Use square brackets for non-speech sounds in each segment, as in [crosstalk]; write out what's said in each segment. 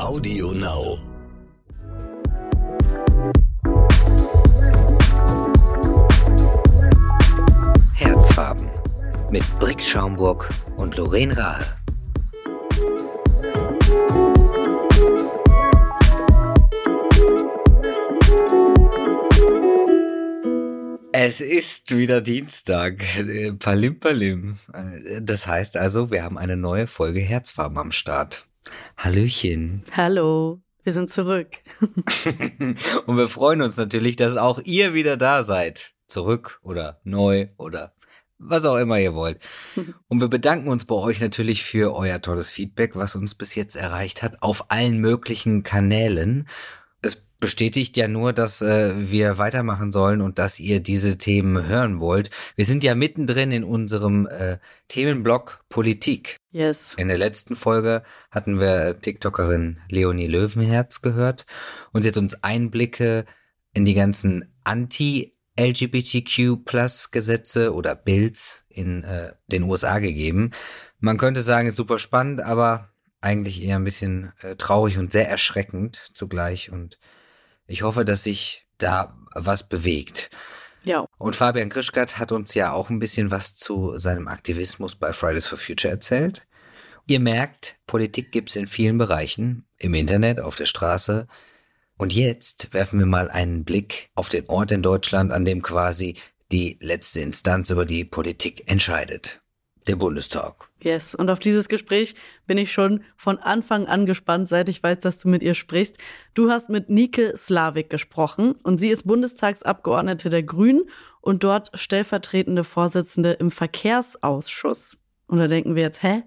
Audio Now. Herzfarben mit Brick Schaumburg und Lorraine Rahe. Es ist wieder Dienstag. Äh, Palim Palim. Äh, Das heißt also, wir haben eine neue Folge Herzfarben am Start. Hallöchen. Hallo, wir sind zurück. [laughs] Und wir freuen uns natürlich, dass auch ihr wieder da seid. Zurück oder neu oder was auch immer ihr wollt. [laughs] Und wir bedanken uns bei euch natürlich für euer tolles Feedback, was uns bis jetzt erreicht hat, auf allen möglichen Kanälen. Es bestätigt ja nur, dass äh, wir weitermachen sollen und dass ihr diese Themen hören wollt. Wir sind ja mittendrin in unserem äh, Themenblock Politik. Yes. In der letzten Folge hatten wir TikTokerin Leonie Löwenherz gehört und sie hat uns Einblicke in die ganzen Anti-LGBTQ-Plus-Gesetze oder Bills in äh, den USA gegeben. Man könnte sagen, ist super spannend, aber eigentlich eher ein bisschen äh, traurig und sehr erschreckend zugleich. Und ich hoffe, dass sich da was bewegt. Ja. Und Fabian Krischkat hat uns ja auch ein bisschen was zu seinem Aktivismus bei Fridays for Future erzählt. Ihr merkt, Politik gibt's in vielen Bereichen, im Internet, auf der Straße. Und jetzt werfen wir mal einen Blick auf den Ort in Deutschland, an dem quasi die letzte Instanz über die Politik entscheidet. Der Bundestag. Yes. Und auf dieses Gespräch bin ich schon von Anfang an gespannt, seit ich weiß, dass du mit ihr sprichst. Du hast mit Nike Slavik gesprochen und sie ist Bundestagsabgeordnete der Grünen und dort stellvertretende Vorsitzende im Verkehrsausschuss. Und da denken wir jetzt, hä?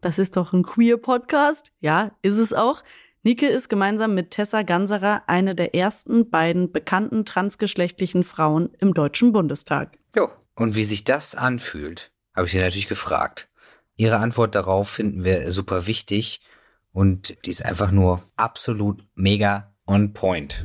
Das ist doch ein Queer-Podcast? Ja, ist es auch. Nike ist gemeinsam mit Tessa Ganserer eine der ersten beiden bekannten transgeschlechtlichen Frauen im Deutschen Bundestag. Jo. Und wie sich das anfühlt, habe ich sie natürlich gefragt. Ihre Antwort darauf finden wir super wichtig und die ist einfach nur absolut mega on point.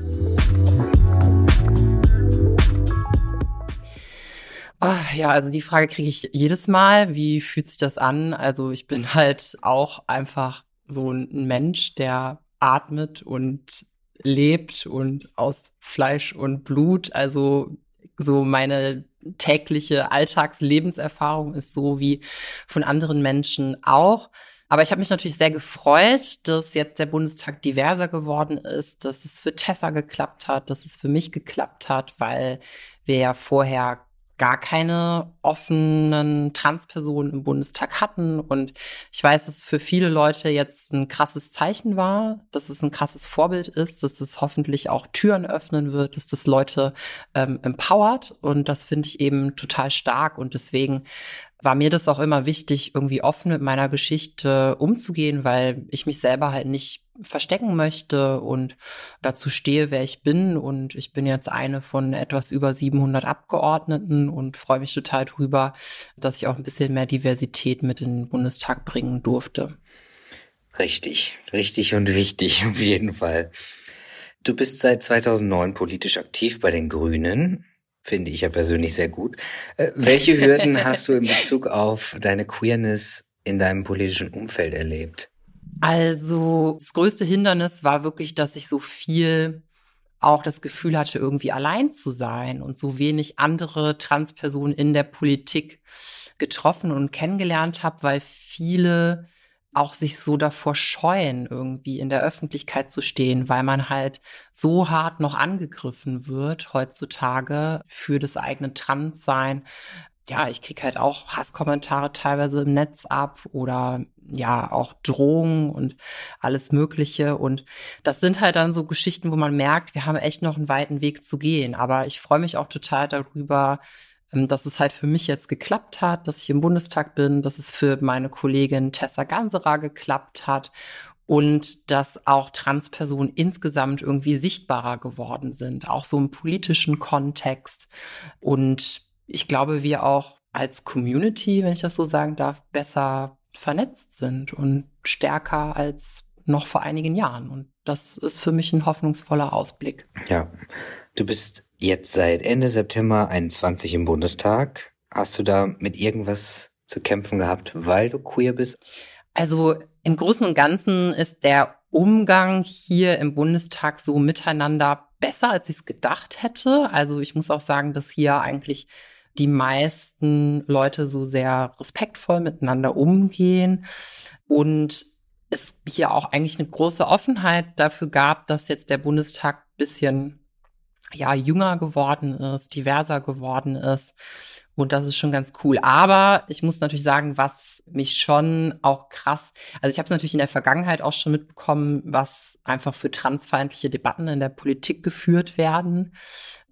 Ah, ja, also die Frage kriege ich jedes Mal. Wie fühlt sich das an? Also ich bin [laughs] halt auch einfach so ein Mensch, der atmet und lebt und aus Fleisch und Blut. Also so meine tägliche Alltagslebenserfahrung ist so wie von anderen Menschen auch. Aber ich habe mich natürlich sehr gefreut, dass jetzt der Bundestag diverser geworden ist, dass es für Tessa geklappt hat, dass es für mich geklappt hat, weil wir ja vorher gar keine offenen Transpersonen im Bundestag hatten. Und ich weiß, dass es für viele Leute jetzt ein krasses Zeichen war, dass es ein krasses Vorbild ist, dass es hoffentlich auch Türen öffnen wird, dass das Leute ähm, empowert. Und das finde ich eben total stark. Und deswegen war mir das auch immer wichtig, irgendwie offen mit meiner Geschichte umzugehen, weil ich mich selber halt nicht verstecken möchte und dazu stehe, wer ich bin. Und ich bin jetzt eine von etwas über 700 Abgeordneten und freue mich total drüber, dass ich auch ein bisschen mehr Diversität mit in den Bundestag bringen durfte. Richtig, richtig und wichtig, [laughs] auf jeden Fall. Du bist seit 2009 politisch aktiv bei den Grünen. Finde ich ja persönlich sehr gut. Äh, welche Hürden [laughs] hast du in Bezug auf deine Queerness in deinem politischen Umfeld erlebt? Also das größte Hindernis war wirklich, dass ich so viel auch das Gefühl hatte, irgendwie allein zu sein und so wenig andere Transpersonen in der Politik getroffen und kennengelernt habe, weil viele auch sich so davor scheuen, irgendwie in der Öffentlichkeit zu stehen, weil man halt so hart noch angegriffen wird heutzutage für das eigene Transsein. Ja, ich krieg halt auch Hasskommentare teilweise im Netz ab oder ja, auch Drohungen und alles Mögliche. Und das sind halt dann so Geschichten, wo man merkt, wir haben echt noch einen weiten Weg zu gehen. Aber ich freue mich auch total darüber, ähm, dass es halt für mich jetzt geklappt hat, dass ich im Bundestag bin, dass es für meine Kollegin Tessa Ganserer geklappt hat und dass auch Transpersonen insgesamt irgendwie sichtbarer geworden sind, auch so im politischen Kontext. Und ich glaube, wir auch als Community, wenn ich das so sagen darf, besser vernetzt sind und stärker als noch vor einigen Jahren. Und das ist für mich ein hoffnungsvoller Ausblick. Ja, du bist jetzt seit Ende September 21 im Bundestag. Hast du da mit irgendwas zu kämpfen gehabt, weil du queer bist? Also Im Großen und Ganzen ist der Umgang hier im Bundestag so miteinander besser, als ich es gedacht hätte. Also ich muss auch sagen, dass hier eigentlich die meisten Leute so sehr respektvoll miteinander umgehen und es hier auch eigentlich eine große Offenheit dafür gab, dass jetzt der Bundestag bisschen ja jünger geworden ist, diverser geworden ist und das ist schon ganz cool. Aber ich muss natürlich sagen, was mich schon auch krass, also ich habe es natürlich in der Vergangenheit auch schon mitbekommen, was einfach für transfeindliche Debatten in der Politik geführt werden.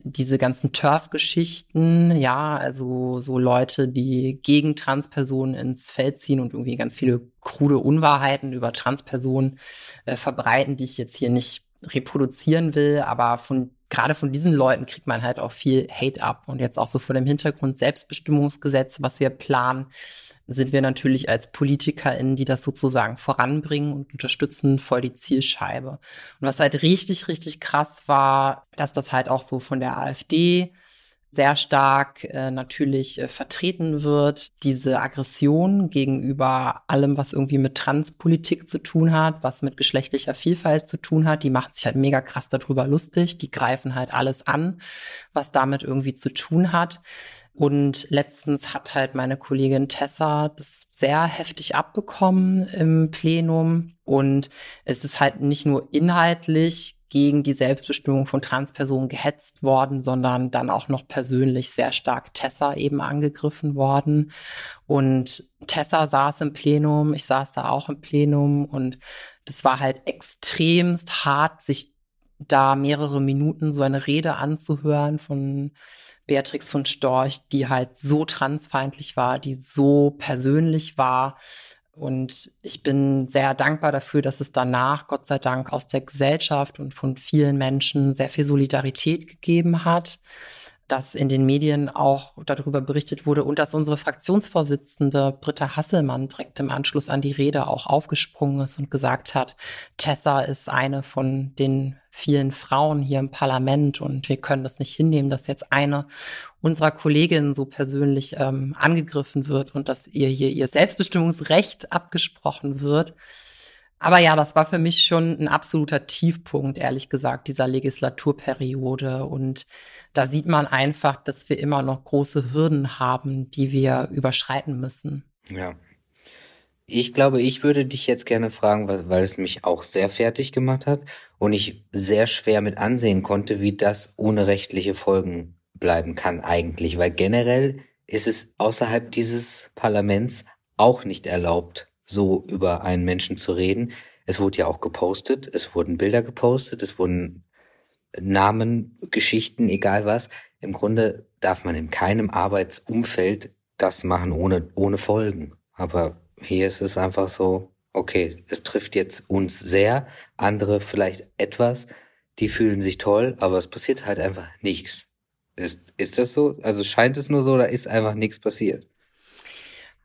Diese ganzen Turf-Geschichten, ja, also so Leute, die gegen Transpersonen ins Feld ziehen und irgendwie ganz viele krude Unwahrheiten über Transpersonen äh, verbreiten, die ich jetzt hier nicht reproduzieren will, aber von gerade von diesen Leuten kriegt man halt auch viel Hate ab. Und jetzt auch so vor dem Hintergrund Selbstbestimmungsgesetz, was wir planen, sind wir natürlich als PolitikerInnen, die das sozusagen voranbringen und unterstützen, voll die Zielscheibe. Und was halt richtig, richtig krass war, dass das halt auch so von der AfD sehr stark äh, natürlich äh, vertreten wird. Diese Aggression gegenüber allem, was irgendwie mit Transpolitik zu tun hat, was mit geschlechtlicher Vielfalt zu tun hat, die machen sich halt mega krass darüber lustig. Die greifen halt alles an, was damit irgendwie zu tun hat. Und letztens hat halt meine Kollegin Tessa das sehr heftig abbekommen im Plenum. Und es ist halt nicht nur inhaltlich gegen die Selbstbestimmung von Transpersonen gehetzt worden, sondern dann auch noch persönlich sehr stark Tessa eben angegriffen worden. Und Tessa saß im Plenum, ich saß da auch im Plenum und das war halt extremst hart, sich da mehrere Minuten so eine Rede anzuhören von Beatrix von Storch, die halt so transfeindlich war, die so persönlich war. Und ich bin sehr dankbar dafür, dass es danach, Gott sei Dank, aus der Gesellschaft und von vielen Menschen sehr viel Solidarität gegeben hat, dass in den Medien auch darüber berichtet wurde und dass unsere Fraktionsvorsitzende Britta Hasselmann direkt im Anschluss an die Rede auch aufgesprungen ist und gesagt hat, Tessa ist eine von den vielen Frauen hier im Parlament und wir können das nicht hinnehmen, dass jetzt eine unserer Kolleginnen so persönlich ähm, angegriffen wird und dass ihr hier ihr Selbstbestimmungsrecht abgesprochen wird. Aber ja, das war für mich schon ein absoluter Tiefpunkt, ehrlich gesagt, dieser Legislaturperiode. Und da sieht man einfach, dass wir immer noch große Hürden haben, die wir überschreiten müssen. Ja. Ich glaube, ich würde dich jetzt gerne fragen, weil, weil es mich auch sehr fertig gemacht hat und ich sehr schwer mit ansehen konnte, wie das ohne rechtliche Folgen bleiben kann eigentlich, weil generell ist es außerhalb dieses Parlaments auch nicht erlaubt, so über einen Menschen zu reden. Es wurde ja auch gepostet, es wurden Bilder gepostet, es wurden Namen, Geschichten, egal was. Im Grunde darf man in keinem Arbeitsumfeld das machen ohne, ohne Folgen. Aber hier ist es einfach so, okay, es trifft jetzt uns sehr, andere vielleicht etwas, die fühlen sich toll, aber es passiert halt einfach nichts. Ist, ist das so? Also scheint es nur so oder ist einfach nichts passiert?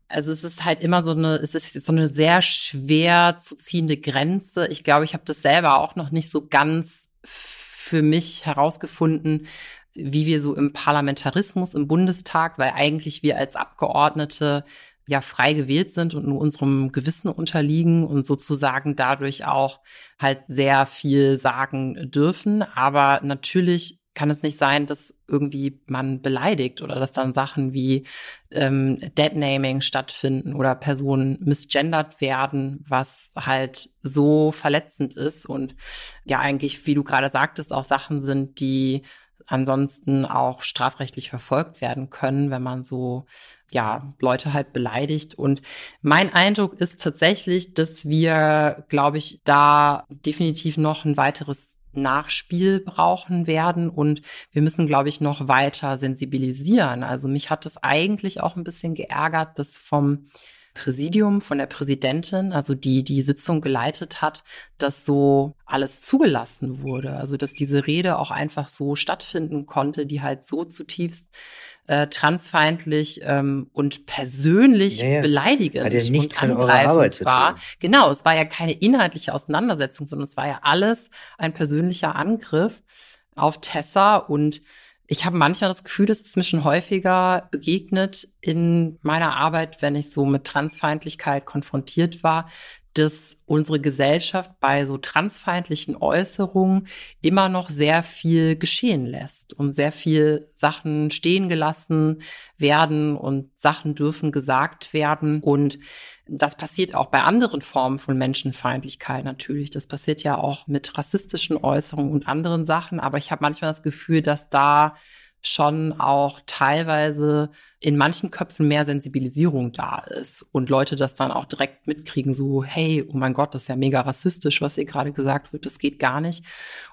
Also es ist halt immer so eine, es ist so eine sehr schwer zu ziehende Grenze. Ich glaube, ich habe das selber auch noch nicht so ganz für mich herausgefunden, wie wir so im Parlamentarismus im Bundestag, weil eigentlich wir als Abgeordnete ja frei gewählt sind und nur unserem Gewissen unterliegen und sozusagen dadurch auch halt sehr viel sagen dürfen. Aber natürlich kann es nicht sein, dass irgendwie man beleidigt oder dass dann Sachen wie ähm, Deadnaming stattfinden oder Personen misgendert werden, was halt so verletzend ist und ja eigentlich, wie du gerade sagtest, auch Sachen sind, die ansonsten auch strafrechtlich verfolgt werden können, wenn man so ja, Leute halt beleidigt. Und mein Eindruck ist tatsächlich, dass wir, glaube ich, da definitiv noch ein weiteres Nachspiel brauchen werden und wir müssen, glaube ich, noch weiter sensibilisieren. Also mich hat es eigentlich auch ein bisschen geärgert, dass vom Präsidium, von der Präsidentin, also die die Sitzung geleitet hat, dass so alles zugelassen wurde. Also dass diese Rede auch einfach so stattfinden konnte, die halt so zutiefst äh, transfeindlich ähm, und persönlich ja, ja. beleidigend ja und angreifend war. Genau, es war ja keine inhaltliche Auseinandersetzung, sondern es war ja alles ein persönlicher Angriff auf Tessa und ich habe manchmal das Gefühl, dass es mir schon häufiger begegnet in meiner Arbeit, wenn ich so mit Transfeindlichkeit konfrontiert war, dass unsere Gesellschaft bei so transfeindlichen Äußerungen immer noch sehr viel geschehen lässt und sehr viel Sachen stehen gelassen werden und Sachen dürfen gesagt werden. Und das passiert auch bei anderen Formen von Menschenfeindlichkeit natürlich. Das passiert ja auch mit rassistischen Äußerungen und anderen Sachen. Aber ich habe manchmal das Gefühl, dass da schon auch teilweise in manchen Köpfen mehr Sensibilisierung da ist und Leute das dann auch direkt mitkriegen, so, hey, oh mein Gott, das ist ja mega rassistisch, was hier gerade gesagt wird, das geht gar nicht.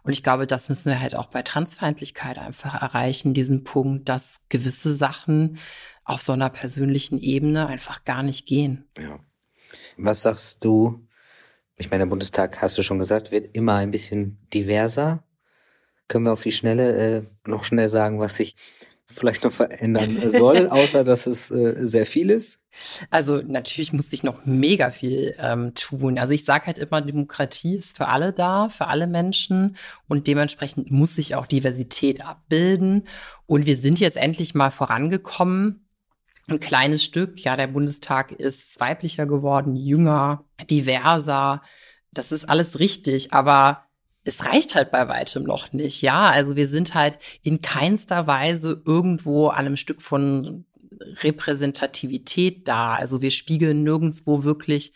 Und ich glaube, das müssen wir halt auch bei Transfeindlichkeit einfach erreichen, diesen Punkt, dass gewisse Sachen auf so einer persönlichen Ebene einfach gar nicht gehen. Ja. Was sagst du? Ich meine, der Bundestag, hast du schon gesagt, wird immer ein bisschen diverser. Können wir auf die Schnelle äh, noch schnell sagen, was sich vielleicht noch verändern soll, [laughs] außer dass es äh, sehr viel ist? Also natürlich muss sich noch mega viel ähm, tun. Also ich sage halt immer, Demokratie ist für alle da, für alle Menschen und dementsprechend muss sich auch Diversität abbilden. Und wir sind jetzt endlich mal vorangekommen. Ein kleines Stück, ja, der Bundestag ist weiblicher geworden, jünger, diverser. Das ist alles richtig, aber es reicht halt bei weitem noch nicht, ja. Also wir sind halt in keinster Weise irgendwo an einem Stück von Repräsentativität da. Also wir spiegeln nirgendwo wirklich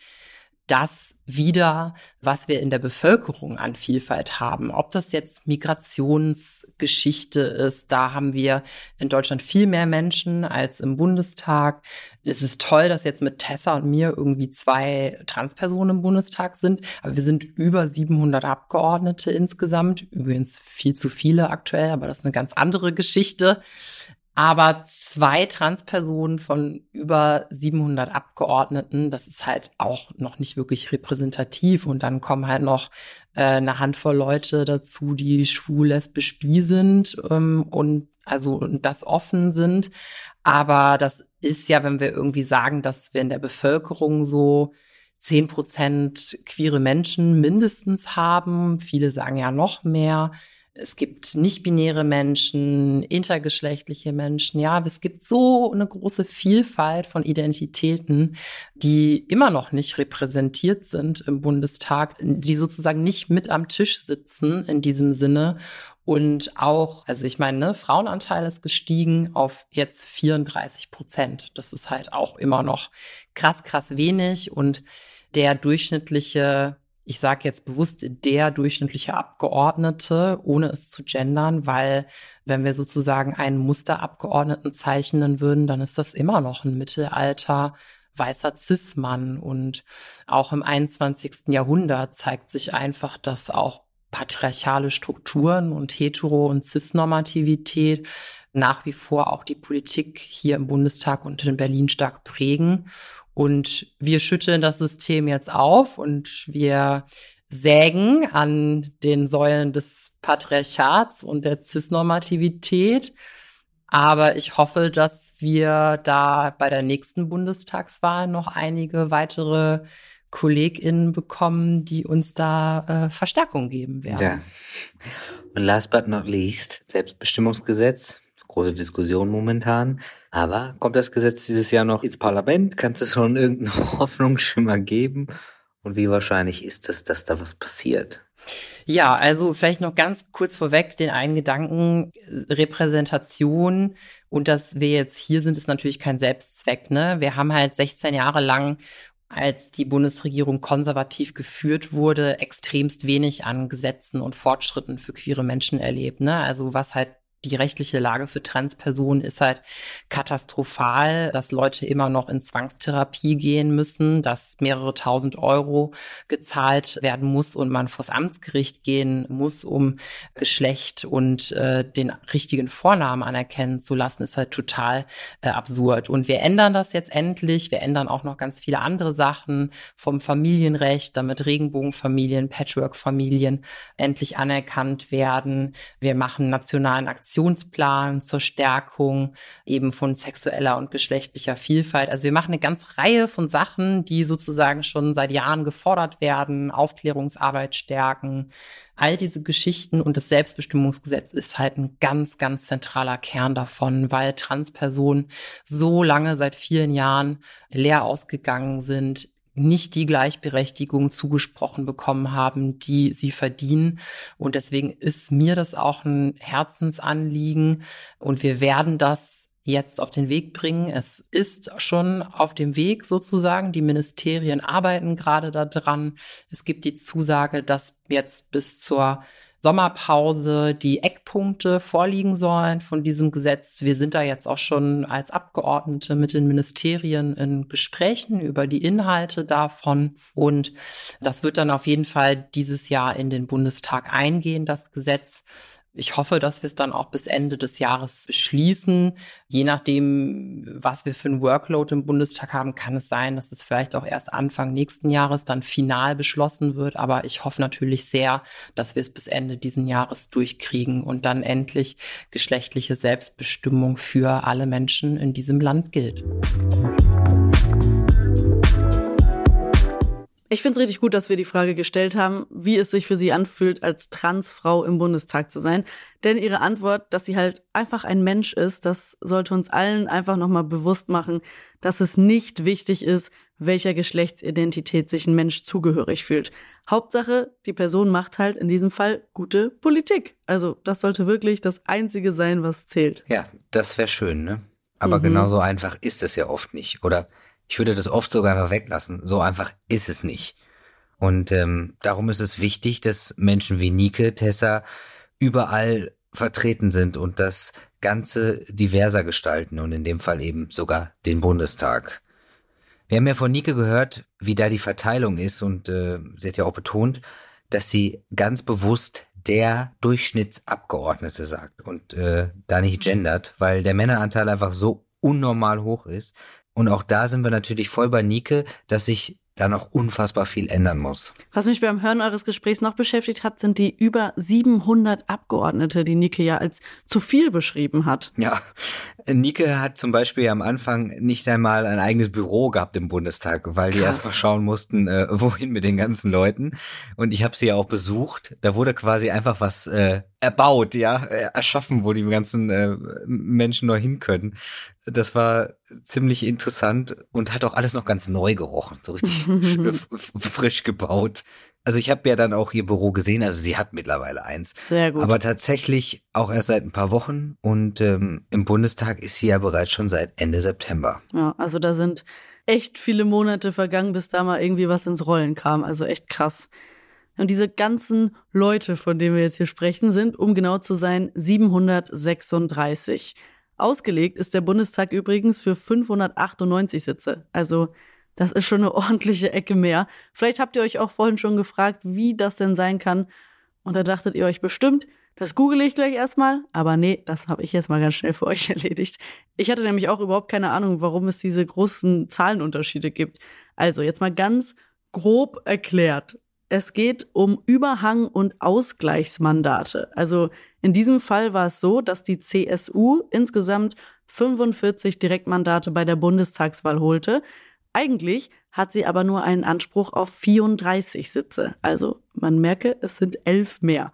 das wieder, was wir in der Bevölkerung an Vielfalt haben. Ob das jetzt Migrationsgeschichte ist, da haben wir in Deutschland viel mehr Menschen als im Bundestag. Es ist toll, dass jetzt mit Tessa und mir irgendwie zwei Transpersonen im Bundestag sind, aber wir sind über 700 Abgeordnete insgesamt. Übrigens viel zu viele aktuell, aber das ist eine ganz andere Geschichte aber zwei Transpersonen von über 700 Abgeordneten, das ist halt auch noch nicht wirklich repräsentativ. Und dann kommen halt noch äh, eine Handvoll Leute dazu, die schwul, lesbisch, bi sind ähm, und also das offen sind. Aber das ist ja, wenn wir irgendwie sagen, dass wir in der Bevölkerung so zehn Prozent queere Menschen mindestens haben. Viele sagen ja noch mehr es gibt nicht-binäre Menschen, intergeschlechtliche Menschen. Ja, es gibt so eine große Vielfalt von Identitäten, die immer noch nicht repräsentiert sind im Bundestag, die sozusagen nicht mit am Tisch sitzen in diesem Sinne. Und auch, also ich meine, ne, Frauenanteil ist gestiegen auf jetzt 34 Prozent. Das ist halt auch immer noch krass, krass wenig. Und der durchschnittliche ich sage jetzt bewusst der durchschnittliche Abgeordnete, ohne es zu gendern, weil wenn wir sozusagen einen Musterabgeordneten zeichnen würden, dann ist das immer noch ein Mittelalter weißer Cis-Mann. Und auch im 21. Jahrhundert zeigt sich einfach, dass auch patriarchale Strukturen und Hetero- und Cis-Normativität nach wie vor auch die Politik hier im Bundestag und in Berlin stark prägen. Und wir schütteln das System jetzt auf und wir sägen an den Säulen des Patriarchats und der Cis-Normativität. Aber ich hoffe, dass wir da bei der nächsten Bundestagswahl noch einige weitere KollegInnen bekommen, die uns da äh, Verstärkung geben werden. Ja. Und last but not least, Selbstbestimmungsgesetz, große Diskussion momentan. Aber kommt das Gesetz dieses Jahr noch ins Parlament? Kannst du schon irgendeinen [laughs] Hoffnungsschimmer geben? Und wie wahrscheinlich ist es, dass da was passiert? Ja, also vielleicht noch ganz kurz vorweg den einen Gedanken, Repräsentation und dass wir jetzt hier sind, ist natürlich kein Selbstzweck. Ne? Wir haben halt 16 Jahre lang als die Bundesregierung konservativ geführt wurde, extremst wenig an Gesetzen und Fortschritten für queere Menschen erlebt. Ne? Also was halt die rechtliche Lage für Transpersonen ist halt katastrophal, dass Leute immer noch in Zwangstherapie gehen müssen, dass mehrere tausend Euro gezahlt werden muss und man vors Amtsgericht gehen muss, um Geschlecht und äh, den richtigen Vornamen anerkennen zu lassen, ist halt total äh, absurd. Und wir ändern das jetzt endlich. Wir ändern auch noch ganz viele andere Sachen vom Familienrecht, damit Regenbogenfamilien, Patchwork-Familien endlich anerkannt werden. Wir machen nationalen Aktionen Aktionsplan zur Stärkung eben von sexueller und geschlechtlicher Vielfalt. Also wir machen eine ganze Reihe von Sachen, die sozusagen schon seit Jahren gefordert werden, Aufklärungsarbeit stärken, all diese Geschichten und das Selbstbestimmungsgesetz ist halt ein ganz, ganz zentraler Kern davon, weil Transpersonen so lange seit vielen Jahren leer ausgegangen sind, nicht die Gleichberechtigung zugesprochen bekommen haben, die sie verdienen. Und deswegen ist mir das auch ein Herzensanliegen. Und wir werden das jetzt auf den Weg bringen. Es ist schon auf dem Weg sozusagen. Die Ministerien arbeiten gerade daran. Es gibt die Zusage, dass jetzt bis zur Sommerpause die Eckpunkte vorliegen sollen von diesem Gesetz. Wir sind da jetzt auch schon als Abgeordnete mit den Ministerien in Gesprächen über die Inhalte davon. Und das wird dann auf jeden Fall dieses Jahr in den Bundestag eingehen, das Gesetz. Ich hoffe, dass wir es dann auch bis Ende des Jahres beschließen. Je nachdem, was wir für ein Workload im Bundestag haben, kann es sein, dass es vielleicht auch erst Anfang nächsten Jahres dann final beschlossen wird. Aber ich hoffe natürlich sehr, dass wir es bis Ende diesen Jahres durchkriegen und dann endlich geschlechtliche Selbstbestimmung für alle Menschen in diesem Land gilt. Ich finde es richtig gut, dass wir die Frage gestellt haben, wie es sich für sie anfühlt, als Transfrau im Bundestag zu sein. Denn ihre Antwort, dass sie halt einfach ein Mensch ist, das sollte uns allen einfach nochmal bewusst machen, dass es nicht wichtig ist, welcher Geschlechtsidentität sich ein Mensch zugehörig fühlt. Hauptsache, die Person macht halt in diesem Fall gute Politik. Also das sollte wirklich das Einzige sein, was zählt. Ja, das wäre schön, ne? Aber mhm. genauso einfach ist es ja oft nicht. Oder ich würde das oft sogar einfach weglassen. So einfach ist es nicht. Und ähm, darum ist es wichtig, dass Menschen wie Nike, Tessa überall vertreten sind und das Ganze diverser gestalten und in dem Fall eben sogar den Bundestag. Wir haben ja von Nike gehört, wie da die Verteilung ist und äh, sie hat ja auch betont, dass sie ganz bewusst der Durchschnittsabgeordnete sagt und äh, da nicht gendert, weil der Männeranteil einfach so unnormal hoch ist, und auch da sind wir natürlich voll bei Nike, dass sich da noch unfassbar viel ändern muss. Was mich beim Hören eures Gesprächs noch beschäftigt hat, sind die über 700 Abgeordnete, die Nike ja als zu viel beschrieben hat. Ja, Nike hat zum Beispiel am Anfang nicht einmal ein eigenes Büro gehabt im Bundestag, weil die erstmal schauen mussten, äh, [laughs] wohin mit den ganzen Leuten. Und ich habe sie ja auch besucht. Da wurde quasi einfach was äh, erbaut, ja, äh, erschaffen, wo die ganzen äh, Menschen noch hin können. Das war ziemlich interessant und hat auch alles noch ganz neu gerochen, so richtig [laughs] frisch gebaut. Also ich habe ja dann auch ihr Büro gesehen, also sie hat mittlerweile eins. Sehr gut. Aber tatsächlich auch erst seit ein paar Wochen und ähm, im Bundestag ist sie ja bereits schon seit Ende September. Ja, also da sind echt viele Monate vergangen, bis da mal irgendwie was ins Rollen kam. Also echt krass. Und diese ganzen Leute, von denen wir jetzt hier sprechen, sind, um genau zu sein, 736. Ausgelegt ist der Bundestag übrigens für 598 Sitze. Also das ist schon eine [laughs] ordentliche Ecke mehr. Vielleicht habt ihr euch auch vorhin schon gefragt, wie das denn sein kann. Und da dachtet ihr euch bestimmt, das google ich gleich erstmal. Aber nee, das habe ich jetzt mal ganz schnell für euch [laughs] erledigt. Ich hatte nämlich auch überhaupt keine Ahnung, warum es diese großen Zahlenunterschiede gibt. Also jetzt mal ganz grob erklärt. Es geht um Überhang- und Ausgleichsmandate. Also in diesem Fall war es so, dass die CSU insgesamt 45 Direktmandate bei der Bundestagswahl holte. Eigentlich hat sie aber nur einen Anspruch auf 34 Sitze. Also man merke, es sind elf mehr.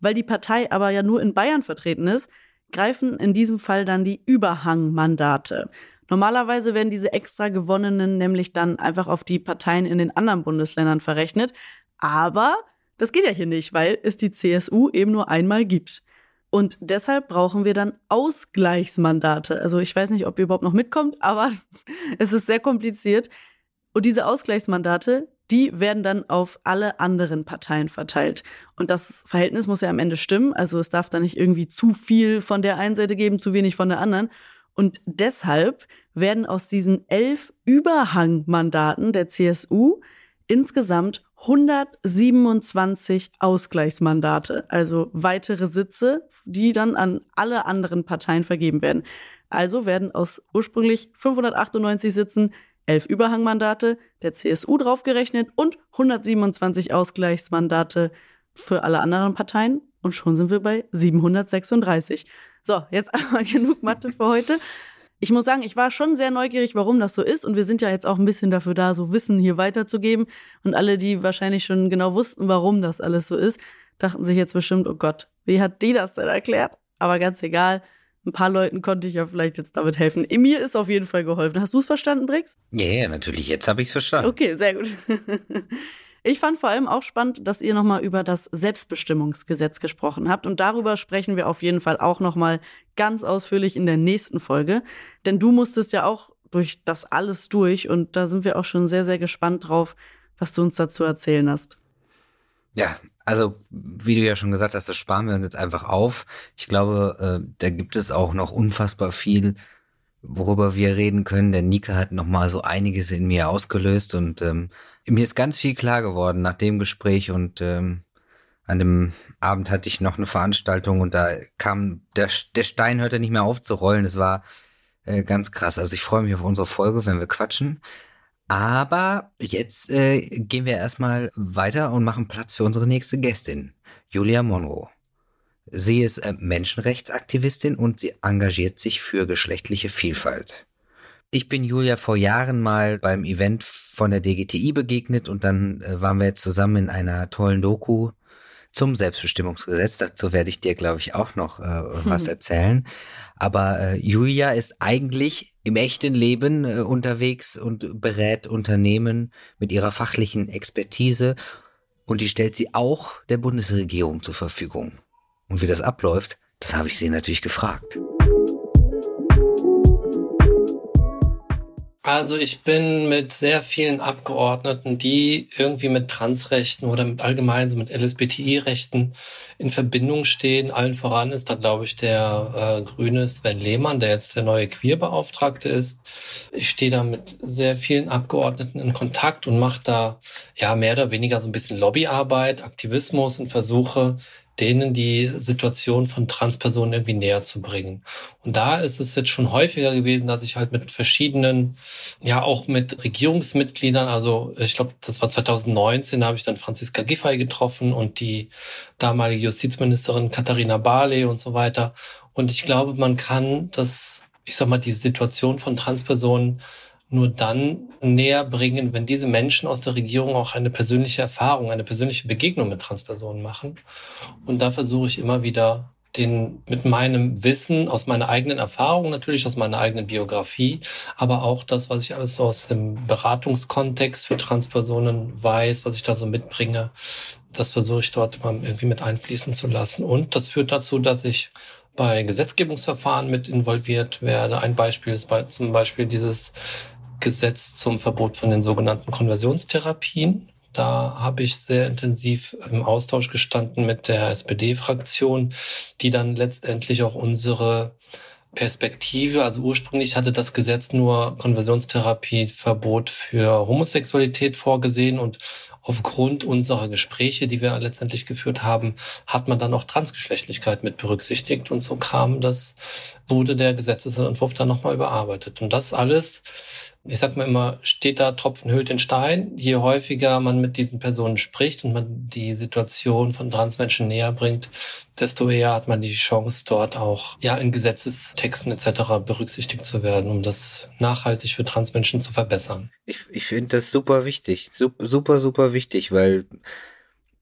Weil die Partei aber ja nur in Bayern vertreten ist, greifen in diesem Fall dann die Überhangmandate. Normalerweise werden diese extra gewonnenen nämlich dann einfach auf die Parteien in den anderen Bundesländern verrechnet. Aber das geht ja hier nicht, weil es die CSU eben nur einmal gibt. Und deshalb brauchen wir dann Ausgleichsmandate. Also ich weiß nicht, ob ihr überhaupt noch mitkommt, aber [laughs] es ist sehr kompliziert. Und diese Ausgleichsmandate, die werden dann auf alle anderen Parteien verteilt. Und das Verhältnis muss ja am Ende stimmen. Also es darf da nicht irgendwie zu viel von der einen Seite geben, zu wenig von der anderen. Und deshalb werden aus diesen elf Überhangmandaten der CSU insgesamt 127 Ausgleichsmandate, also weitere Sitze, die dann an alle anderen Parteien vergeben werden. Also werden aus ursprünglich 598 Sitzen elf Überhangmandate der CSU draufgerechnet und 127 Ausgleichsmandate für alle anderen Parteien. Und schon sind wir bei 736. So, jetzt [laughs] einmal genug Mathe für heute. Ich muss sagen, ich war schon sehr neugierig, warum das so ist. Und wir sind ja jetzt auch ein bisschen dafür da, so Wissen hier weiterzugeben. Und alle, die wahrscheinlich schon genau wussten, warum das alles so ist, dachten sich jetzt bestimmt, oh Gott, wie hat die das denn erklärt? Aber ganz egal. ein paar Leuten konnte ich ja vielleicht jetzt damit helfen. Mir ist auf jeden Fall geholfen. Hast du es verstanden, Brix? Ja, yeah, natürlich. Jetzt habe ich es verstanden. Okay, sehr gut. [laughs] Ich fand vor allem auch spannend, dass ihr nochmal über das Selbstbestimmungsgesetz gesprochen habt. Und darüber sprechen wir auf jeden Fall auch nochmal ganz ausführlich in der nächsten Folge. Denn du musstest ja auch durch das alles durch. Und da sind wir auch schon sehr, sehr gespannt drauf, was du uns dazu erzählen hast. Ja, also wie du ja schon gesagt hast, das sparen wir uns jetzt einfach auf. Ich glaube, äh, da gibt es auch noch unfassbar viel, worüber wir reden können. Der Nika hat noch mal so einiges in mir ausgelöst und ähm, mir ist ganz viel klar geworden nach dem Gespräch und ähm, an dem Abend hatte ich noch eine Veranstaltung und da kam der, der Stein hörte nicht mehr auf zu rollen. Es war äh, ganz krass. Also ich freue mich auf unsere Folge, wenn wir quatschen. Aber jetzt äh, gehen wir erstmal weiter und machen Platz für unsere nächste Gästin, Julia Monroe. Sie ist äh, Menschenrechtsaktivistin und sie engagiert sich für geschlechtliche Vielfalt. Ich bin Julia vor Jahren mal beim Event von der DGTI begegnet und dann äh, waren wir jetzt zusammen in einer tollen Doku zum Selbstbestimmungsgesetz. Dazu werde ich dir, glaube ich, auch noch äh, was erzählen. Aber äh, Julia ist eigentlich im echten Leben äh, unterwegs und berät Unternehmen mit ihrer fachlichen Expertise und die stellt sie auch der Bundesregierung zur Verfügung. Und wie das abläuft, das habe ich sie natürlich gefragt. Also ich bin mit sehr vielen Abgeordneten, die irgendwie mit Transrechten oder mit allgemein so mit LSBTI-Rechten in Verbindung stehen. Allen voran ist da, glaube ich, der äh, grüne Sven Lehmann, der jetzt der neue Queerbeauftragte ist. Ich stehe da mit sehr vielen Abgeordneten in Kontakt und mache da ja mehr oder weniger so ein bisschen Lobbyarbeit, Aktivismus und versuche denen die Situation von Transpersonen irgendwie näher zu bringen. Und da ist es jetzt schon häufiger gewesen, dass ich halt mit verschiedenen, ja auch mit Regierungsmitgliedern, also ich glaube, das war 2019, da habe ich dann Franziska Giffey getroffen und die damalige Justizministerin Katharina Barley und so weiter. Und ich glaube, man kann das, ich sag mal, die Situation von Transpersonen nur dann näher bringen, wenn diese Menschen aus der Regierung auch eine persönliche Erfahrung, eine persönliche Begegnung mit Transpersonen machen. Und da versuche ich immer wieder den mit meinem Wissen, aus meiner eigenen Erfahrung natürlich, aus meiner eigenen Biografie, aber auch das, was ich alles so aus dem Beratungskontext für Transpersonen weiß, was ich da so mitbringe, das versuche ich dort immer irgendwie mit einfließen zu lassen. Und das führt dazu, dass ich bei Gesetzgebungsverfahren mit involviert werde. Ein Beispiel ist bei, zum Beispiel dieses Gesetz zum Verbot von den sogenannten Konversionstherapien. Da habe ich sehr intensiv im Austausch gestanden mit der SPD-Fraktion, die dann letztendlich auch unsere Perspektive, also ursprünglich hatte das Gesetz nur Konversionstherapieverbot für Homosexualität vorgesehen und aufgrund unserer Gespräche, die wir letztendlich geführt haben, hat man dann auch Transgeschlechtlichkeit mit berücksichtigt und so kam das, wurde der Gesetzesentwurf dann nochmal überarbeitet. Und das alles ich sag mal immer, steht da Tropfen hüllt den Stein. Je häufiger man mit diesen Personen spricht und man die Situation von Transmenschen näher bringt, desto eher hat man die Chance, dort auch ja in Gesetzestexten etc. berücksichtigt zu werden, um das nachhaltig für Transmenschen zu verbessern. Ich, ich finde das super wichtig, super, super, super wichtig, weil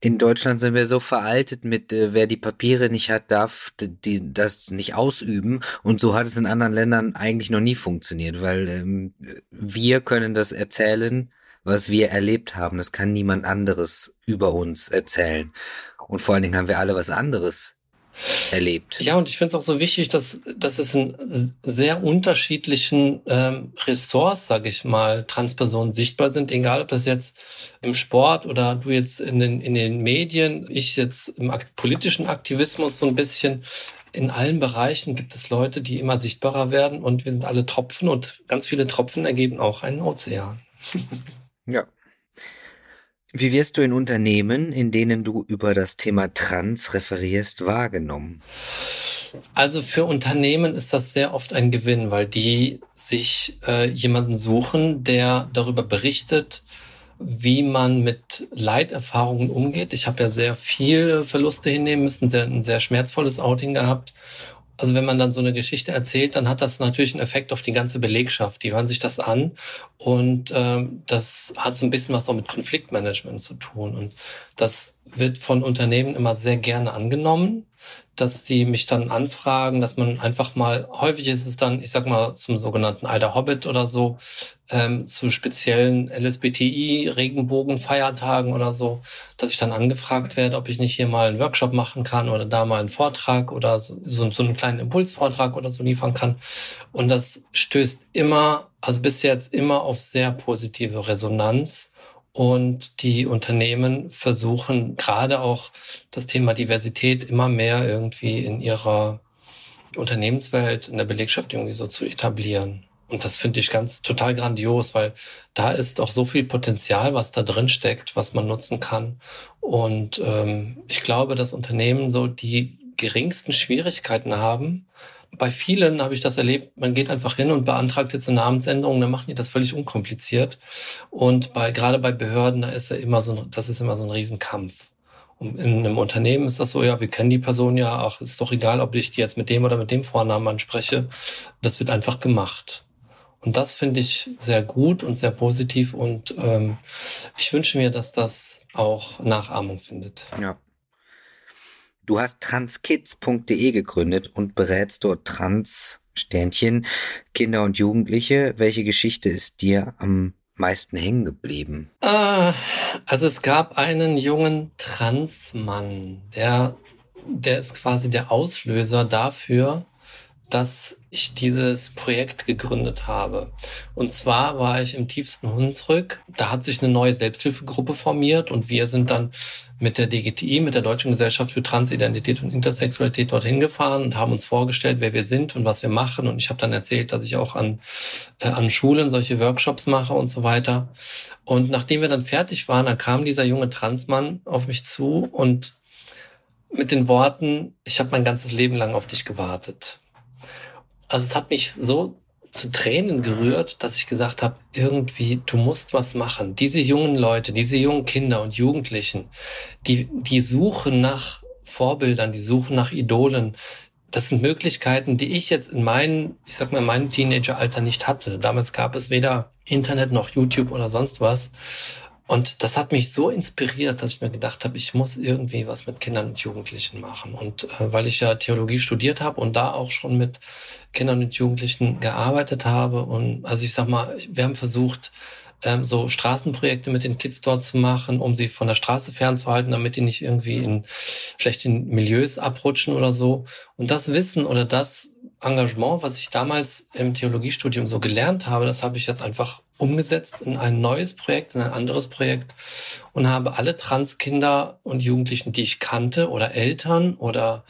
in Deutschland sind wir so veraltet mit, äh, wer die Papiere nicht hat, darf die, das nicht ausüben. Und so hat es in anderen Ländern eigentlich noch nie funktioniert, weil ähm, wir können das erzählen, was wir erlebt haben. Das kann niemand anderes über uns erzählen. Und vor allen Dingen haben wir alle was anderes erlebt. Ja, und ich finde es auch so wichtig, dass, dass es in sehr unterschiedlichen ähm, Ressorts, sage ich mal, Transpersonen sichtbar sind, egal ob das jetzt im Sport oder du jetzt in den, in den Medien, ich jetzt im akt politischen Aktivismus so ein bisschen. In allen Bereichen gibt es Leute, die immer sichtbarer werden und wir sind alle Tropfen und ganz viele Tropfen ergeben auch einen Ozean. ja, wie wirst du in Unternehmen, in denen du über das Thema Trans referierst, wahrgenommen? Also für Unternehmen ist das sehr oft ein Gewinn, weil die sich äh, jemanden suchen, der darüber berichtet, wie man mit Leiterfahrungen umgeht. Ich habe ja sehr viele Verluste hinnehmen müssen, sehr, ein sehr schmerzvolles Outing gehabt also wenn man dann so eine Geschichte erzählt, dann hat das natürlich einen Effekt auf die ganze Belegschaft. Die hören sich das an und ähm, das hat so ein bisschen was auch mit Konfliktmanagement zu tun. Und das wird von Unternehmen immer sehr gerne angenommen. Dass sie mich dann anfragen, dass man einfach mal, häufig ist es dann, ich sag mal, zum sogenannten Alter Hobbit oder so, ähm, zu speziellen LSBTI-Regenbogen-Feiertagen oder so, dass ich dann angefragt werde, ob ich nicht hier mal einen Workshop machen kann oder da mal einen Vortrag oder so, so, so einen kleinen Impulsvortrag oder so liefern kann. Und das stößt immer, also bis jetzt immer auf sehr positive Resonanz. Und die Unternehmen versuchen gerade auch das Thema Diversität immer mehr irgendwie in ihrer Unternehmenswelt, in der Belegschaft irgendwie so zu etablieren. Und das finde ich ganz total grandios, weil da ist auch so viel Potenzial, was da drin steckt, was man nutzen kann. Und ähm, ich glaube, dass Unternehmen so die geringsten Schwierigkeiten haben, bei vielen habe ich das erlebt, man geht einfach hin und beantragt jetzt eine Namensänderung, dann machen die das völlig unkompliziert. Und bei, gerade bei Behörden, da ist ja immer so ein, das ist immer so ein Riesenkampf. Und in einem Unternehmen ist das so, ja, wir kennen die Person ja, ach, ist doch egal, ob ich die jetzt mit dem oder mit dem Vornamen anspreche. Das wird einfach gemacht. Und das finde ich sehr gut und sehr positiv und ähm, ich wünsche mir, dass das auch Nachahmung findet. Ja. Du hast transkids.de gegründet und berätst dort Trans Sternchen Kinder und Jugendliche. Welche Geschichte ist dir am meisten hängen geblieben? Äh, also es gab einen jungen Transmann, der, der ist quasi der Auslöser dafür, dass ich dieses Projekt gegründet habe. Und zwar war ich im tiefsten Hunsrück. Da hat sich eine neue Selbsthilfegruppe formiert und wir sind dann mit der DGTI, mit der Deutschen Gesellschaft für Transidentität und Intersexualität dorthin gefahren und haben uns vorgestellt, wer wir sind und was wir machen. Und ich habe dann erzählt, dass ich auch an, äh, an Schulen solche Workshops mache und so weiter. Und nachdem wir dann fertig waren, dann kam dieser junge Transmann auf mich zu und mit den Worten, ich habe mein ganzes Leben lang auf dich gewartet also es hat mich so zu Tränen gerührt, dass ich gesagt habe, irgendwie, du musst was machen. Diese jungen Leute, diese jungen Kinder und Jugendlichen, die, die suchen nach Vorbildern, die suchen nach Idolen. Das sind Möglichkeiten, die ich jetzt in meinem, ich sag mal, in meinem Teenageralter nicht hatte. Damals gab es weder Internet noch YouTube oder sonst was. Und das hat mich so inspiriert, dass ich mir gedacht habe, ich muss irgendwie was mit Kindern und Jugendlichen machen. Und äh, weil ich ja Theologie studiert habe und da auch schon mit Kindern und Jugendlichen gearbeitet habe und also ich sag mal, wir haben versucht, ähm, so Straßenprojekte mit den Kids dort zu machen, um sie von der Straße fernzuhalten, damit die nicht irgendwie in schlechten Milieus abrutschen oder so. Und das Wissen oder das Engagement, was ich damals im Theologiestudium so gelernt habe, das habe ich jetzt einfach umgesetzt in ein neues Projekt, in ein anderes Projekt und habe alle Transkinder und Jugendlichen, die ich kannte oder Eltern oder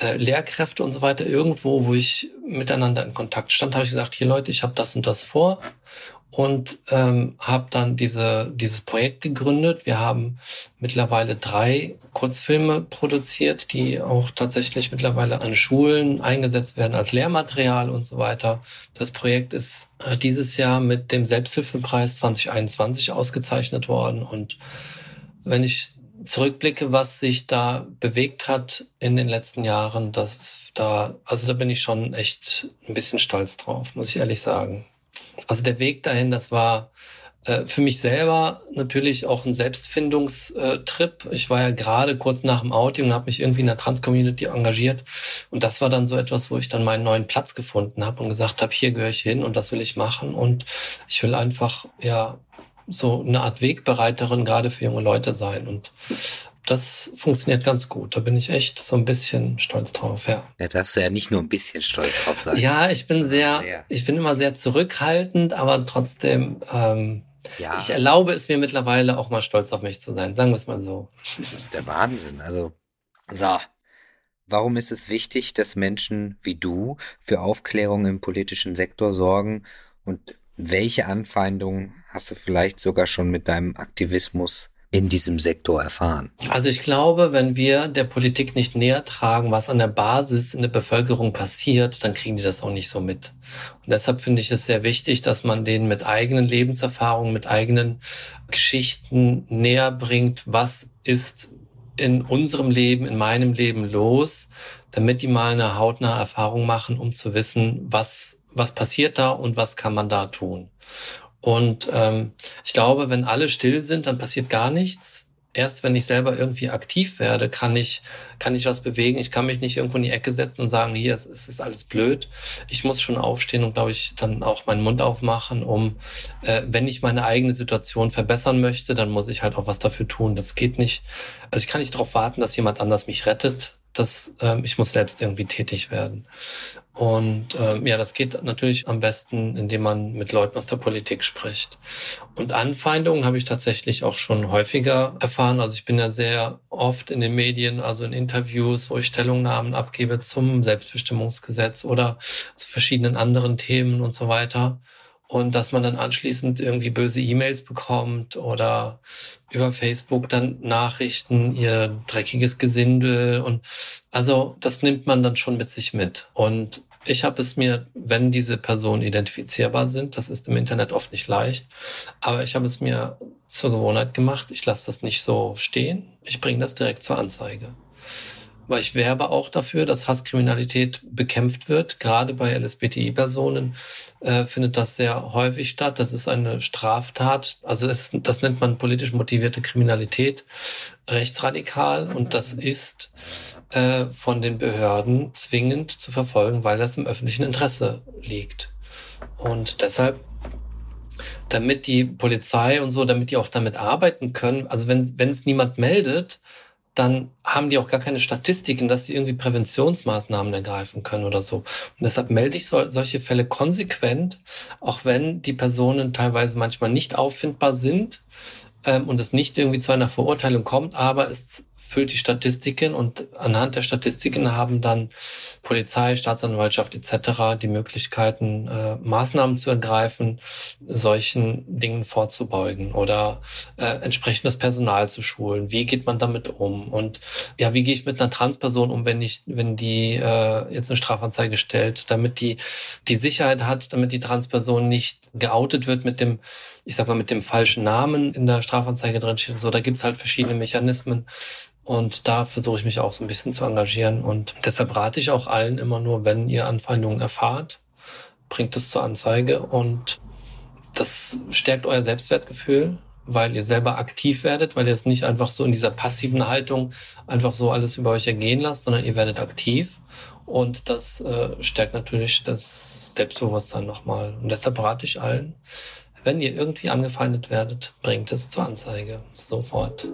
äh, Lehrkräfte und so weiter irgendwo, wo ich miteinander in Kontakt stand, habe ich gesagt, hier Leute, ich habe das und das vor und ähm, habe dann diese, dieses Projekt gegründet. Wir haben mittlerweile drei Kurzfilme produziert, die auch tatsächlich mittlerweile an Schulen eingesetzt werden als Lehrmaterial und so weiter. Das Projekt ist äh, dieses Jahr mit dem Selbsthilfepreis 2021 ausgezeichnet worden und wenn ich zurückblicke, was sich da bewegt hat in den letzten Jahren, das da, also da bin ich schon echt ein bisschen stolz drauf, muss ich ehrlich sagen. Also der Weg dahin, das war äh, für mich selber natürlich auch ein Selbstfindungstrip. Ich war ja gerade kurz nach dem Outing und habe mich irgendwie in der Trans-Community engagiert. Und das war dann so etwas, wo ich dann meinen neuen Platz gefunden habe und gesagt habe, hier gehöre ich hin und das will ich machen. Und ich will einfach, ja, so eine Art Wegbereiterin gerade für junge Leute sein. Und das funktioniert ganz gut. Da bin ich echt so ein bisschen stolz drauf, ja. Da darfst du ja nicht nur ein bisschen stolz drauf sein. Ja, ich bin sehr, sehr. ich bin immer sehr zurückhaltend, aber trotzdem, ähm, ja. ich erlaube es mir mittlerweile auch mal stolz auf mich zu sein. Sagen wir es mal so. Das ist der Wahnsinn. Also, so. Warum ist es wichtig, dass Menschen wie du für Aufklärung im politischen Sektor sorgen und welche Anfeindungen hast du vielleicht sogar schon mit deinem Aktivismus in diesem Sektor erfahren? Also ich glaube, wenn wir der Politik nicht näher tragen, was an der Basis in der Bevölkerung passiert, dann kriegen die das auch nicht so mit. Und deshalb finde ich es sehr wichtig, dass man denen mit eigenen Lebenserfahrungen, mit eigenen Geschichten näher bringt, was ist in unserem Leben, in meinem Leben los, damit die mal eine hautnahe Erfahrung machen, um zu wissen, was was passiert da und was kann man da tun. Und ähm, ich glaube, wenn alle still sind, dann passiert gar nichts. erst wenn ich selber irgendwie aktiv werde, kann ich, kann ich was bewegen. Ich kann mich nicht irgendwo in die Ecke setzen und sagen, hier, es, ist alles blöd. Ich muss schon aufstehen und, glaube ich, dann auch meinen Mund aufmachen, um, äh, wenn ich meine eigene Situation verbessern möchte, dann muss ich halt auch was dafür tun. Das geht nicht. Also ich kann nicht darauf warten, dass jemand anders mich rettet. Das, ähm, ich muss selbst irgendwie tätig werden. Und ähm, ja, das geht natürlich am besten, indem man mit Leuten aus der Politik spricht. Und Anfeindungen habe ich tatsächlich auch schon häufiger erfahren. Also ich bin ja sehr oft in den Medien, also in Interviews, wo ich Stellungnahmen abgebe zum Selbstbestimmungsgesetz oder zu verschiedenen anderen Themen und so weiter und dass man dann anschließend irgendwie böse E-Mails bekommt oder über Facebook dann Nachrichten, ihr dreckiges Gesindel. Und also das nimmt man dann schon mit sich mit. Und ich habe es mir, wenn diese Personen identifizierbar sind, das ist im Internet oft nicht leicht, aber ich habe es mir zur Gewohnheit gemacht, ich lasse das nicht so stehen, ich bringe das direkt zur Anzeige weil ich werbe auch dafür, dass Hasskriminalität bekämpft wird. Gerade bei LSBTI-Personen äh, findet das sehr häufig statt. Das ist eine Straftat. Also es, das nennt man politisch motivierte Kriminalität, rechtsradikal. Und das ist äh, von den Behörden zwingend zu verfolgen, weil das im öffentlichen Interesse liegt. Und deshalb damit die Polizei und so, damit die auch damit arbeiten können. Also wenn wenn es niemand meldet, dann haben die auch gar keine Statistiken, dass sie irgendwie Präventionsmaßnahmen ergreifen können oder so. Und deshalb melde ich so, solche Fälle konsequent, auch wenn die Personen teilweise manchmal nicht auffindbar sind ähm, und es nicht irgendwie zu einer Verurteilung kommt, aber es füllt die Statistiken und anhand der Statistiken haben dann Polizei, Staatsanwaltschaft etc. die Möglichkeiten, äh, Maßnahmen zu ergreifen, solchen Dingen vorzubeugen oder äh, entsprechendes Personal zu schulen. Wie geht man damit um? Und ja, wie gehe ich mit einer Transperson um, wenn ich, wenn die äh, jetzt eine Strafanzeige stellt, damit die die Sicherheit hat, damit die Transperson nicht geoutet wird mit dem ich sag mal, mit dem falschen Namen in der Strafanzeige drin steht. So, da gibt's halt verschiedene Mechanismen, und da versuche ich mich auch so ein bisschen zu engagieren. Und deshalb rate ich auch allen immer nur, wenn ihr Anfeindungen erfahrt, bringt es zur Anzeige und das stärkt euer Selbstwertgefühl, weil ihr selber aktiv werdet, weil ihr es nicht einfach so in dieser passiven Haltung einfach so alles über euch ergehen lasst, sondern ihr werdet aktiv und das äh, stärkt natürlich das Selbstbewusstsein nochmal. Und deshalb rate ich allen, wenn ihr irgendwie angefeindet werdet, bringt es zur Anzeige. Sofort.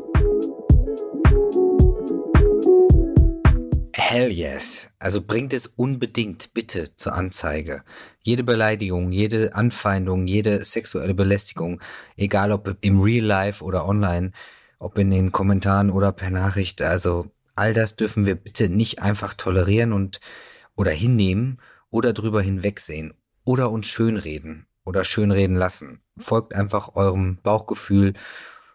Hell yes. Also bringt es unbedingt bitte zur Anzeige. Jede Beleidigung, jede Anfeindung, jede sexuelle Belästigung, egal ob im Real Life oder online, ob in den Kommentaren oder per Nachricht, also all das dürfen wir bitte nicht einfach tolerieren und oder hinnehmen oder drüber hinwegsehen oder uns schönreden oder schönreden lassen. Folgt einfach eurem Bauchgefühl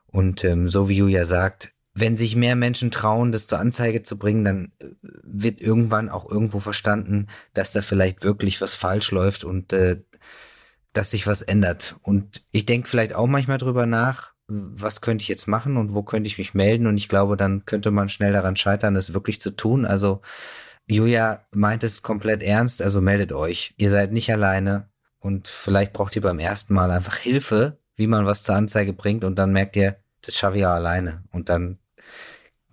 und ähm, so wie Julia sagt, wenn sich mehr Menschen trauen, das zur Anzeige zu bringen, dann äh, wird irgendwann auch irgendwo verstanden, dass da vielleicht wirklich was falsch läuft und äh, dass sich was ändert. Und ich denke vielleicht auch manchmal drüber nach, was könnte ich jetzt machen und wo könnte ich mich melden. Und ich glaube, dann könnte man schnell daran scheitern, das wirklich zu tun. Also Julia meint es komplett ernst, also meldet euch. Ihr seid nicht alleine und vielleicht braucht ihr beim ersten Mal einfach Hilfe, wie man was zur Anzeige bringt und dann merkt ihr, das schaffe ich ja alleine. Und dann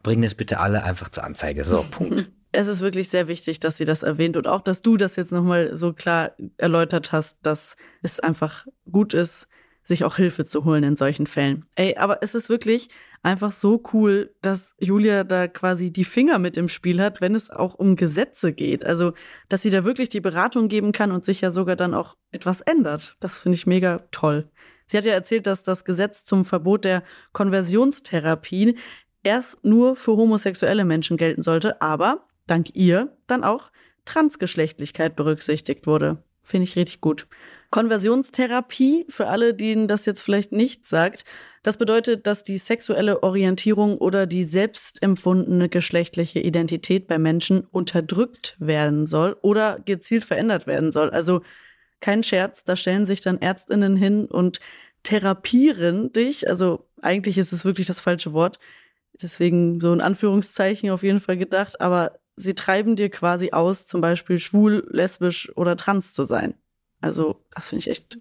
bringen es bitte alle einfach zur Anzeige. So, [laughs] Punkt. Es ist wirklich sehr wichtig, dass sie das erwähnt und auch, dass du das jetzt nochmal so klar erläutert hast, dass es einfach gut ist, sich auch Hilfe zu holen in solchen Fällen. Ey, aber es ist wirklich einfach so cool, dass Julia da quasi die Finger mit im Spiel hat, wenn es auch um Gesetze geht. Also, dass sie da wirklich die Beratung geben kann und sich ja sogar dann auch etwas ändert. Das finde ich mega toll. Sie hat ja erzählt, dass das Gesetz zum Verbot der Konversionstherapie erst nur für homosexuelle Menschen gelten sollte, aber dank ihr dann auch Transgeschlechtlichkeit berücksichtigt wurde. Finde ich richtig gut. Konversionstherapie, für alle, denen das jetzt vielleicht nicht sagt, das bedeutet, dass die sexuelle Orientierung oder die selbstempfundene geschlechtliche Identität bei Menschen unterdrückt werden soll oder gezielt verändert werden soll. Also kein Scherz, da stellen sich dann Ärztinnen hin und therapieren dich, also eigentlich ist es wirklich das falsche Wort, deswegen so ein Anführungszeichen auf jeden Fall gedacht, aber sie treiben dir quasi aus, zum Beispiel schwul, lesbisch oder trans zu sein. Also, das finde ich echt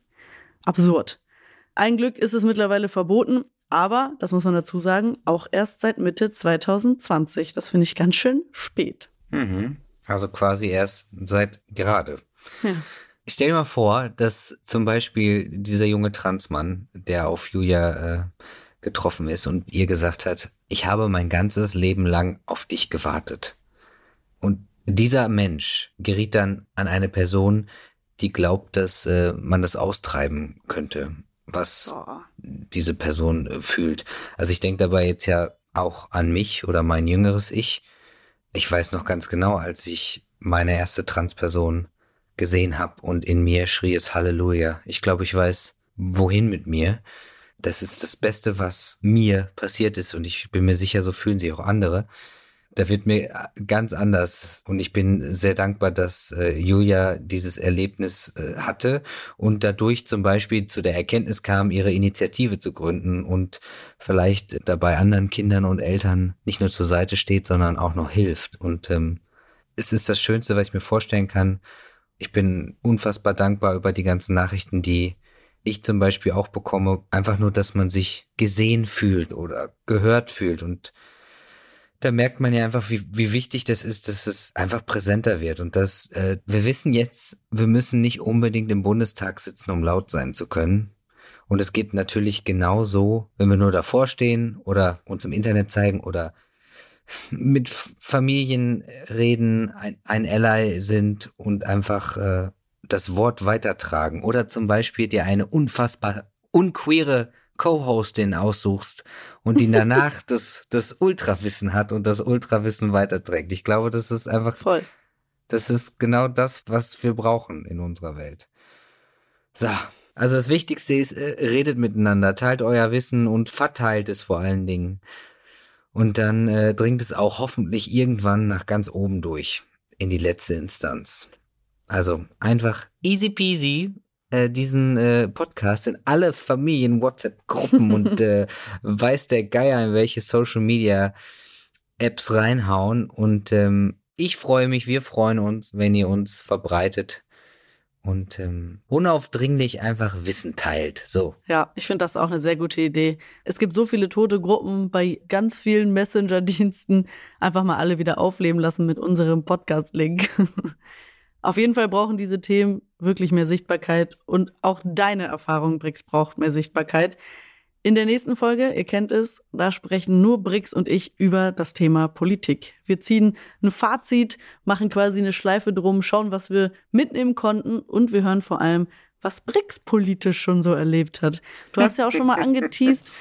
absurd. Ein Glück ist es mittlerweile verboten, Aber, das muss man dazu sagen, auch erst seit Mitte 2020. Das finde ich ganz schön spät. Mhm. Also quasi erst seit gerade. Ja. Ich stell dir mal vor, dass zum Beispiel dieser junge Transmann, der auf Julia äh, getroffen ist und ihr gesagt hat, ich habe mein ganzes Leben lang auf dich gewartet. Und dieser Mensch geriet dann an eine Person, die glaubt, dass äh, man das austreiben könnte, was Boah. diese Person äh, fühlt. Also ich denke dabei jetzt ja auch an mich oder mein jüngeres Ich. Ich weiß noch ganz genau, als ich meine erste Transperson gesehen habe und in mir schrie es Halleluja. Ich glaube, ich weiß, wohin mit mir. Das ist das Beste, was mir passiert ist und ich bin mir sicher, so fühlen sich auch andere. Da wird mir ganz anders und ich bin sehr dankbar, dass äh, Julia dieses Erlebnis äh, hatte und dadurch zum Beispiel zu der Erkenntnis kam, ihre Initiative zu gründen und vielleicht dabei anderen Kindern und Eltern nicht nur zur Seite steht, sondern auch noch hilft. Und ähm, es ist das Schönste, was ich mir vorstellen kann. Ich bin unfassbar dankbar über die ganzen Nachrichten, die ich zum Beispiel auch bekomme. Einfach nur, dass man sich gesehen fühlt oder gehört fühlt. Und da merkt man ja einfach, wie, wie wichtig das ist, dass es einfach präsenter wird. Und dass äh, wir wissen jetzt, wir müssen nicht unbedingt im Bundestag sitzen, um laut sein zu können. Und es geht natürlich genauso, wenn wir nur davor stehen oder uns im Internet zeigen oder mit Familien reden, ein, ein Ally sind und einfach äh, das Wort weitertragen. Oder zum Beispiel dir eine unfassbar unqueere Co-Hostin aussuchst und die danach [laughs] das, das Ultrawissen hat und das Ultrawissen weiterträgt. Ich glaube, das ist einfach, Voll. das ist genau das, was wir brauchen in unserer Welt. So. Also das Wichtigste ist, äh, redet miteinander, teilt euer Wissen und verteilt es vor allen Dingen. Und dann äh, dringt es auch hoffentlich irgendwann nach ganz oben durch, in die letzte Instanz. Also einfach easy peasy äh, diesen äh, Podcast in alle Familien-WhatsApp-Gruppen [laughs] und äh, weiß der Geier in welche Social-Media-Apps reinhauen. Und ähm, ich freue mich, wir freuen uns, wenn ihr uns verbreitet und ähm, unaufdringlich einfach Wissen teilt. So. Ja, ich finde das auch eine sehr gute Idee. Es gibt so viele tote Gruppen bei ganz vielen Messenger-Diensten. Einfach mal alle wieder aufleben lassen mit unserem Podcast-Link. [laughs] Auf jeden Fall brauchen diese Themen wirklich mehr Sichtbarkeit und auch deine Erfahrung, Brix, braucht mehr Sichtbarkeit. In der nächsten Folge, ihr kennt es, da sprechen nur Brix und ich über das Thema Politik. Wir ziehen ein Fazit, machen quasi eine Schleife drum, schauen, was wir mitnehmen konnten und wir hören vor allem, was Brix politisch schon so erlebt hat. Du hast ja auch schon mal [laughs] angeteased,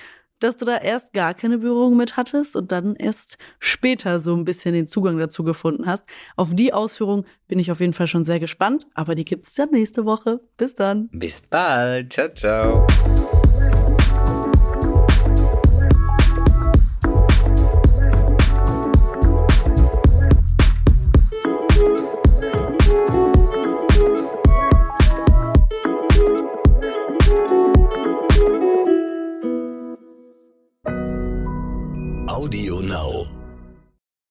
dass du da erst gar keine Berührung mit hattest und dann erst später so ein bisschen den Zugang dazu gefunden hast. Auf die Ausführung bin ich auf jeden Fall schon sehr gespannt, aber die gibt's dann nächste Woche. Bis dann. Bis bald. Ciao, ciao.